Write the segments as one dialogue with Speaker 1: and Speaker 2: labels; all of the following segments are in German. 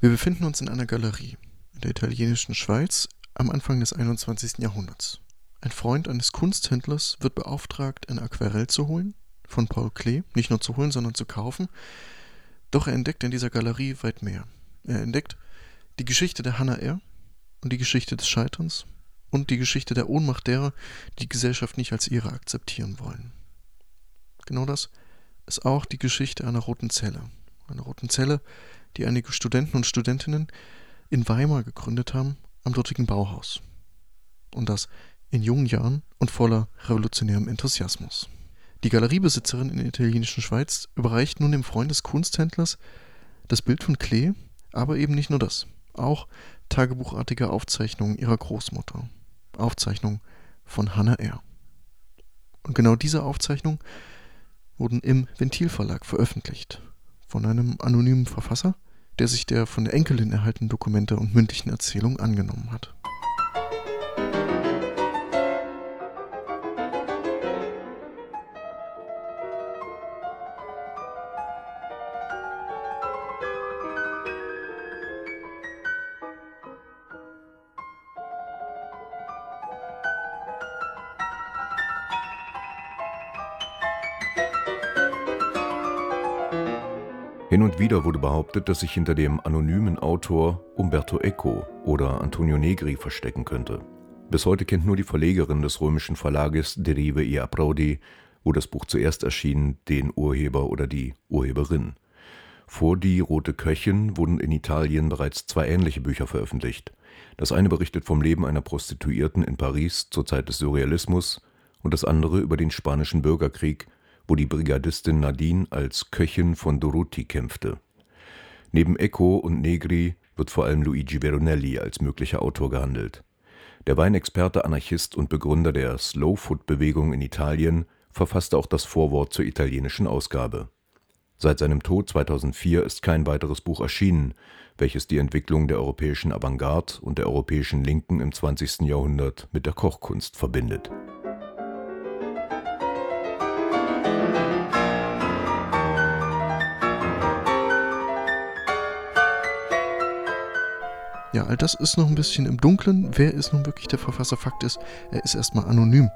Speaker 1: Wir befinden uns in einer Galerie in der italienischen Schweiz am Anfang des 21. Jahrhunderts. Ein Freund eines Kunsthändlers wird beauftragt, ein Aquarell zu holen, von Paul Klee, nicht nur zu holen, sondern zu kaufen. Doch er entdeckt in dieser Galerie weit mehr. Er entdeckt die Geschichte der Hannah R. und die Geschichte des Scheiterns und die Geschichte der Ohnmacht derer, die die Gesellschaft nicht als ihre akzeptieren wollen. Genau das ist auch die Geschichte einer roten Zelle. Einer roten Zelle, die einige Studenten und Studentinnen in Weimar gegründet haben, am dortigen Bauhaus. Und das in jungen Jahren und voller revolutionärem Enthusiasmus. Die Galeriebesitzerin in der italienischen Schweiz überreicht nun dem Freund des Kunsthändlers das Bild von Klee, aber eben nicht nur das, auch tagebuchartige Aufzeichnungen ihrer Großmutter, Aufzeichnungen von Hannah R. Und genau diese Aufzeichnungen wurden im Ventilverlag veröffentlicht von einem anonymen Verfasser, der sich der von der Enkelin erhaltenen Dokumente und mündlichen Erzählungen angenommen hat.
Speaker 2: Hin und wieder wurde behauptet, dass sich hinter dem anonymen Autor Umberto Eco oder Antonio Negri verstecken könnte. Bis heute kennt nur die Verlegerin des römischen Verlages Derive e Approdi, wo das Buch zuerst erschien, den Urheber oder die Urheberin. Vor Die Rote Köchin wurden in Italien bereits zwei ähnliche Bücher veröffentlicht. Das eine berichtet vom Leben einer Prostituierten in Paris zur Zeit des Surrealismus und das andere über den Spanischen Bürgerkrieg wo die Brigadistin Nadine als Köchin von Doruti kämpfte. Neben Eco und Negri wird vor allem Luigi Veronelli als möglicher Autor gehandelt. Der Weinexperte, Anarchist und Begründer der Slow-Food-Bewegung in Italien verfasste auch das Vorwort zur italienischen Ausgabe. Seit seinem Tod 2004 ist kein weiteres Buch erschienen, welches die Entwicklung der europäischen Avantgarde und der europäischen Linken im 20. Jahrhundert mit der Kochkunst verbindet
Speaker 1: Ja, all das ist noch ein bisschen im Dunkeln. Wer ist nun wirklich der Verfasser? Fakt ist, er ist erstmal anonym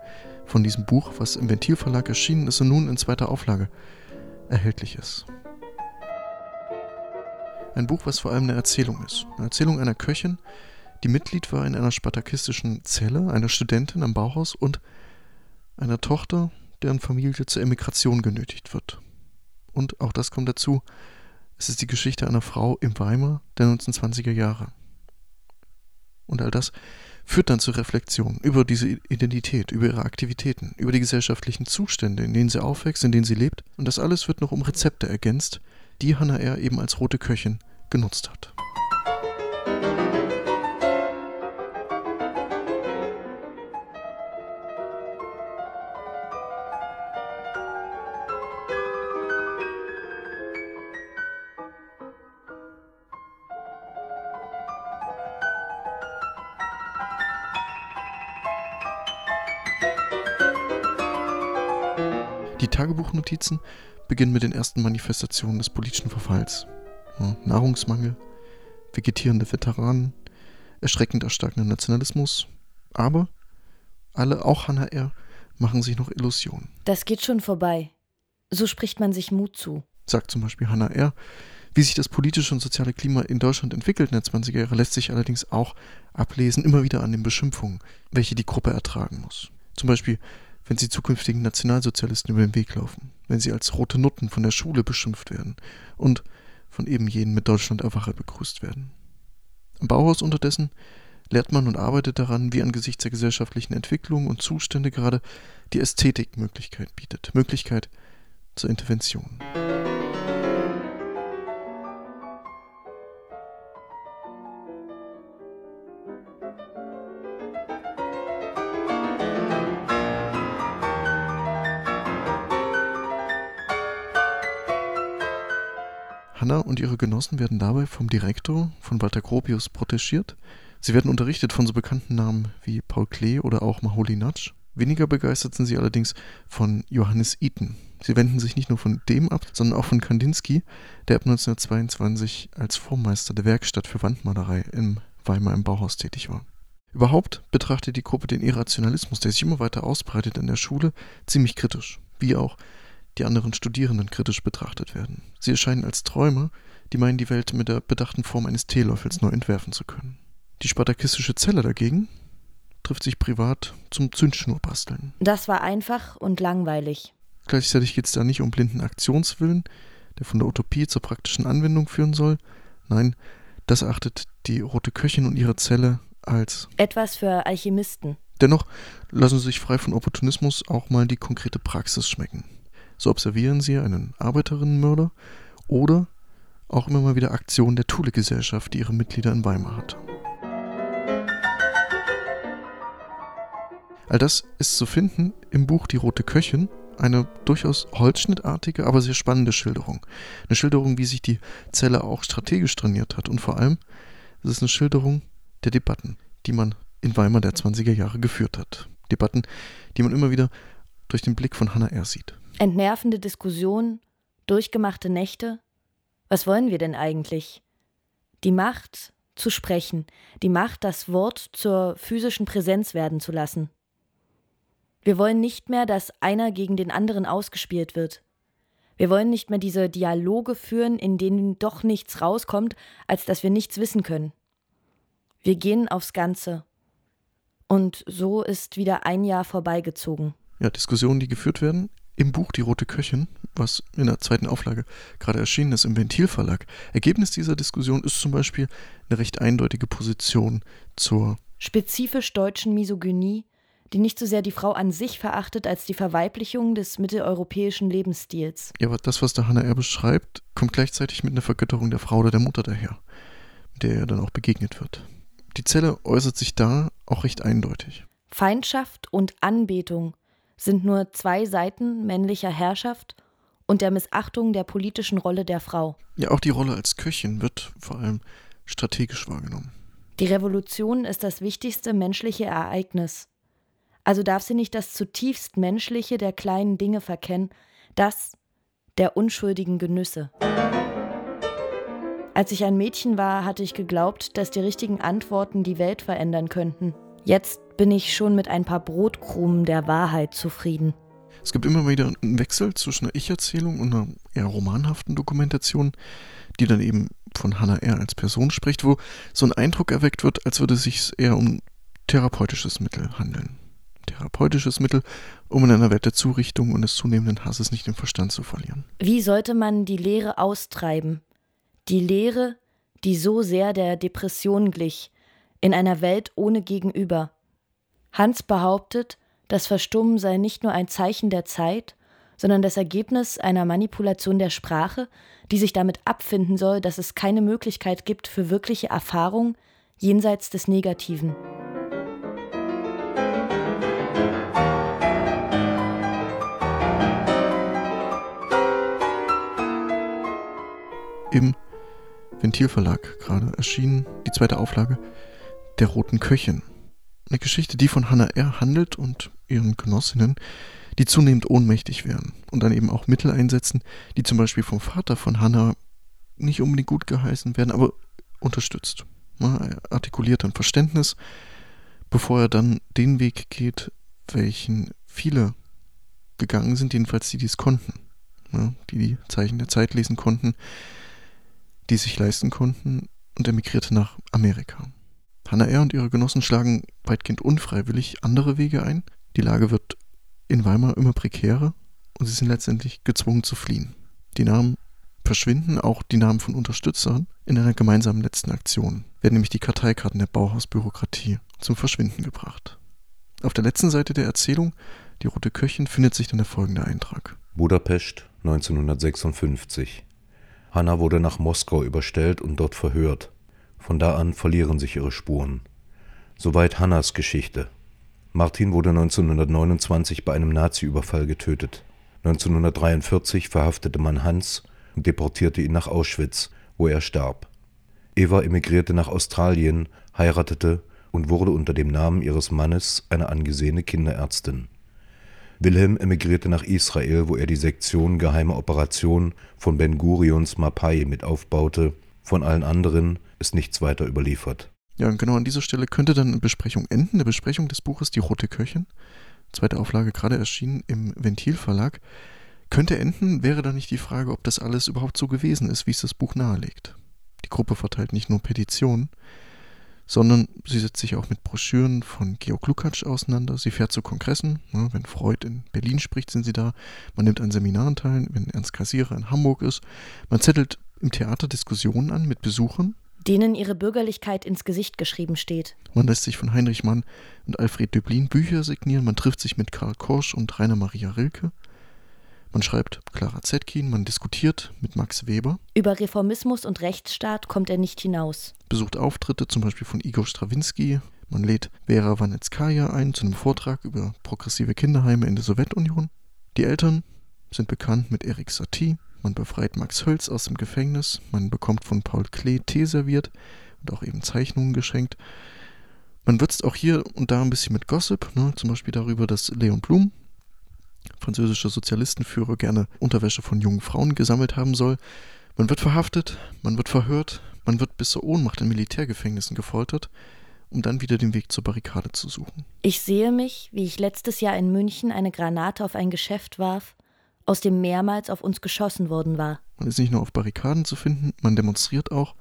Speaker 1: von diesem Buch, was im Ventilverlag erschienen ist und nun in zweiter Auflage erhältlich ist. Ein Buch, was vor allem eine Erzählung ist. Eine Erzählung einer Köchin, die Mitglied war in einer spartakistischen Zelle, einer Studentin am Bauhaus und einer Tochter, deren Familie zur Emigration genötigt wird. Und auch das kommt dazu, es ist die Geschichte einer Frau im Weimar der 1920er Jahre. Und all das führt dann zur Reflexion über diese Identität, über ihre Aktivitäten, über die gesellschaftlichen Zustände, in denen sie aufwächst, in denen sie lebt. Und das alles wird noch um Rezepte ergänzt, die Hannah R. eben als rote Köchin genutzt hat. Tagebuchnotizen beginnen mit den ersten Manifestationen des politischen Verfalls. Ja, Nahrungsmangel, vegetierende Veteranen, erschreckend erstarkender Nationalismus. Aber alle, auch Hannah R., machen sich noch Illusionen.
Speaker 3: Das geht schon vorbei. So spricht man sich Mut zu.
Speaker 1: Sagt zum Beispiel Hannah R. Wie sich das politische und soziale Klima in Deutschland entwickelt in den 20er Jahren, lässt sich allerdings auch ablesen, immer wieder an den Beschimpfungen, welche die Gruppe ertragen muss. Zum Beispiel wenn sie zukünftigen Nationalsozialisten über den Weg laufen, wenn sie als rote Nutten von der Schule beschimpft werden und von eben jenen mit Deutschland erwache begrüßt werden. Am Bauhaus unterdessen lehrt man und arbeitet daran, wie angesichts der gesellschaftlichen Entwicklung und Zustände gerade die Ästhetik Möglichkeit bietet, Möglichkeit zur Intervention. Ihre Genossen werden dabei vom Direktor, von Walter Gropius, protegiert. Sie werden unterrichtet von so bekannten Namen wie Paul Klee oder auch Maholi Natsch. Weniger begeistert sind sie allerdings von Johannes Eaton, Sie wenden sich nicht nur von dem ab, sondern auch von Kandinsky, der ab 1922 als Vormeister der Werkstatt für Wandmalerei in Weimar im Bauhaus tätig war. Überhaupt betrachtet die Gruppe den Irrationalismus, der sich immer weiter ausbreitet in der Schule, ziemlich kritisch, wie auch die anderen Studierenden kritisch betrachtet werden. Sie erscheinen als Träumer, die meinen, die Welt mit der bedachten Form eines Teelöffels neu entwerfen zu können. Die spartakistische Zelle dagegen trifft sich privat zum Zündschnurbasteln.
Speaker 3: Das war einfach und langweilig.
Speaker 1: Gleichzeitig geht es da nicht um blinden Aktionswillen, der von der Utopie zur praktischen Anwendung führen soll. Nein, das achtet die Rote Köchin und ihre Zelle als
Speaker 3: etwas für Alchemisten.
Speaker 1: Dennoch lassen sie sich frei von Opportunismus auch mal die konkrete Praxis schmecken. So observieren sie einen Arbeiterinnenmörder oder auch immer mal wieder Aktionen der Thule-Gesellschaft, die ihre Mitglieder in Weimar hat. All das ist zu finden im Buch Die Rote Köchin, eine durchaus holzschnittartige, aber sehr spannende Schilderung. Eine Schilderung, wie sich die Zelle auch strategisch trainiert hat und vor allem, es ist eine Schilderung der Debatten, die man in Weimar der 20er Jahre geführt hat. Debatten, die man immer wieder durch den Blick von Hannah R. sieht.
Speaker 3: Entnervende Diskussionen, durchgemachte Nächte. Was wollen wir denn eigentlich? Die Macht zu sprechen, die Macht, das Wort zur physischen Präsenz werden zu lassen. Wir wollen nicht mehr, dass einer gegen den anderen ausgespielt wird. Wir wollen nicht mehr diese Dialoge führen, in denen doch nichts rauskommt, als dass wir nichts wissen können. Wir gehen aufs Ganze. Und so ist wieder ein Jahr vorbeigezogen.
Speaker 1: Ja, Diskussionen, die geführt werden. Im Buch Die Rote Köchin, was in der zweiten Auflage gerade erschienen ist im Ventilverlag. Ergebnis dieser Diskussion ist zum Beispiel eine recht eindeutige Position zur
Speaker 3: spezifisch deutschen Misogynie, die nicht so sehr die Frau an sich verachtet als die Verweiblichung des mitteleuropäischen Lebensstils.
Speaker 1: Ja, aber das, was der Hannah R. beschreibt, kommt gleichzeitig mit einer Vergötterung der Frau oder der Mutter daher, der er dann auch begegnet wird. Die Zelle äußert sich da auch recht eindeutig.
Speaker 3: Feindschaft und Anbetung sind nur zwei Seiten männlicher Herrschaft und der Missachtung der politischen Rolle der Frau.
Speaker 1: Ja, auch die Rolle als Köchin wird vor allem strategisch wahrgenommen.
Speaker 3: Die Revolution ist das wichtigste menschliche Ereignis. Also darf sie nicht das zutiefst Menschliche der kleinen Dinge verkennen, das der unschuldigen Genüsse. Als ich ein Mädchen war, hatte ich geglaubt, dass die richtigen Antworten die Welt verändern könnten. Jetzt bin ich schon mit ein paar Brotkrumen der Wahrheit zufrieden.
Speaker 1: Es gibt immer wieder einen Wechsel zwischen einer Ich-Erzählung und einer eher romanhaften Dokumentation, die dann eben von Hannah R. als Person spricht, wo so ein Eindruck erweckt wird, als würde es sich eher um therapeutisches Mittel handeln. Therapeutisches Mittel, um in einer Welt der Zurichtung und des zunehmenden Hasses nicht den Verstand zu verlieren.
Speaker 3: Wie sollte man die Lehre austreiben, die Lehre, die so sehr der Depression glich, in einer Welt ohne Gegenüber. Hans behauptet, das Verstummen sei nicht nur ein Zeichen der Zeit, sondern das Ergebnis einer Manipulation der Sprache, die sich damit abfinden soll, dass es keine Möglichkeit gibt für wirkliche Erfahrung jenseits des Negativen.
Speaker 1: Im Ventilverlag gerade erschienen, die zweite Auflage der Roten Köchin. Eine Geschichte, die von Hannah R. handelt und ihren Genossinnen, die zunehmend ohnmächtig werden und dann eben auch Mittel einsetzen, die zum Beispiel vom Vater von Hannah nicht unbedingt gut geheißen werden, aber unterstützt. Er artikuliert ein Verständnis, bevor er dann den Weg geht, welchen viele gegangen sind, jedenfalls die, die es konnten, die die Zeichen der Zeit lesen konnten, die sich leisten konnten, und emigrierte nach Amerika. Hannah R. und ihre Genossen schlagen weitgehend unfreiwillig andere Wege ein. Die Lage wird in Weimar immer prekärer und sie sind letztendlich gezwungen zu fliehen. Die Namen verschwinden, auch die Namen von Unterstützern, in einer gemeinsamen letzten Aktion, werden nämlich die Karteikarten der Bauhausbürokratie zum Verschwinden gebracht. Auf der letzten Seite der Erzählung, die Rote Köchin, findet sich dann der folgende Eintrag.
Speaker 2: Budapest 1956 Hanna wurde nach Moskau überstellt und dort verhört. Von da an verlieren sich ihre Spuren. Soweit Hannas Geschichte. Martin wurde 1929 bei einem Nazi-Überfall getötet. 1943 verhaftete man Hans und deportierte ihn nach Auschwitz, wo er starb. Eva emigrierte nach Australien, heiratete und wurde unter dem Namen ihres Mannes eine angesehene Kinderärztin. Wilhelm emigrierte nach Israel, wo er die Sektion Geheime Operationen von Ben Gurions Mapai mit aufbaute. Von allen anderen ist nichts weiter überliefert.
Speaker 1: Ja, und genau an dieser Stelle könnte dann eine Besprechung enden, eine Besprechung des Buches Die Rote Köchin. Zweite Auflage gerade erschienen im Ventilverlag. Könnte enden, wäre dann nicht die Frage, ob das alles überhaupt so gewesen ist, wie es das Buch nahelegt. Die Gruppe verteilt nicht nur Petitionen, sondern sie setzt sich auch mit Broschüren von Georg Lukacs auseinander. Sie fährt zu Kongressen. Ne, wenn Freud in Berlin spricht, sind sie da. Man nimmt an Seminaren teil, wenn Ernst Kassierer in Hamburg ist. Man zettelt im Theater Diskussionen an mit Besuchern.
Speaker 3: Denen ihre Bürgerlichkeit ins Gesicht geschrieben steht.
Speaker 1: Man lässt sich von Heinrich Mann und Alfred Döblin Bücher signieren. Man trifft sich mit Karl Korsch und Rainer Maria Rilke. Man schreibt Clara Zetkin, man diskutiert mit Max Weber.
Speaker 3: Über Reformismus und Rechtsstaat kommt er nicht hinaus.
Speaker 1: Besucht Auftritte zum Beispiel von Igor Strawinski. Man lädt Vera Wanetskaya ein zu einem Vortrag über progressive Kinderheime in der Sowjetunion. Die Eltern sind bekannt mit Erik Satie. Man befreit Max Hölz aus dem Gefängnis. Man bekommt von Paul Klee Tee serviert und auch eben Zeichnungen geschenkt. Man würzt auch hier und da ein bisschen mit Gossip, ne? zum Beispiel darüber, dass Leon Blum, französischer Sozialistenführer gerne Unterwäsche von jungen Frauen gesammelt haben soll. Man wird verhaftet, man wird verhört, man wird bis zur Ohnmacht in Militärgefängnissen gefoltert, um dann wieder den Weg zur Barrikade zu suchen.
Speaker 3: Ich sehe mich, wie ich letztes Jahr in München eine Granate auf ein Geschäft warf, aus dem mehrmals auf uns geschossen worden war.
Speaker 1: Man ist nicht nur auf Barrikaden zu finden, man demonstriert auch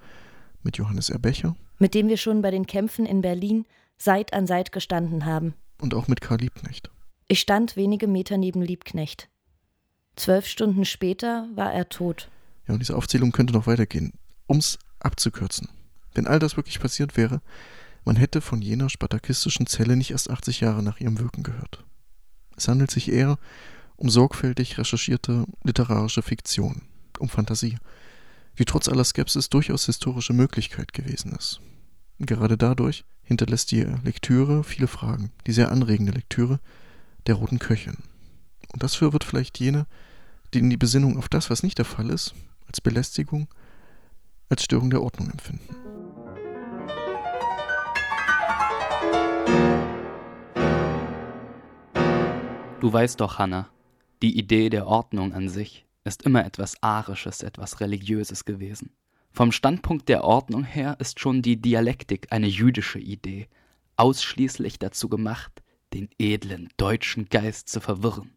Speaker 1: mit Johannes Erbecher.
Speaker 3: Mit dem wir schon bei den Kämpfen in Berlin Seit an Seit gestanden haben.
Speaker 1: Und auch mit Karl Liebknecht.
Speaker 3: Ich stand wenige Meter neben Liebknecht. Zwölf Stunden später war er tot.
Speaker 1: Ja, und diese Aufzählung könnte noch weitergehen. Um es abzukürzen. Wenn all das wirklich passiert wäre, man hätte von jener spartakistischen Zelle nicht erst 80 Jahre nach ihrem Wirken gehört. Es handelt sich eher um sorgfältig recherchierte literarische Fiktion, um Fantasie, wie trotz aller Skepsis durchaus historische Möglichkeit gewesen ist. Gerade dadurch hinterlässt die Lektüre viele Fragen, die sehr anregende Lektüre, der roten Köchin. Und das wird vielleicht jene, die in die Besinnung auf das, was nicht der Fall ist, als Belästigung, als Störung der Ordnung empfinden.
Speaker 4: Du weißt doch, Hannah, die Idee der Ordnung an sich ist immer etwas Arisches, etwas Religiöses gewesen. Vom Standpunkt der Ordnung her ist schon die Dialektik eine jüdische Idee, ausschließlich dazu gemacht, den edlen deutschen Geist zu verwirren.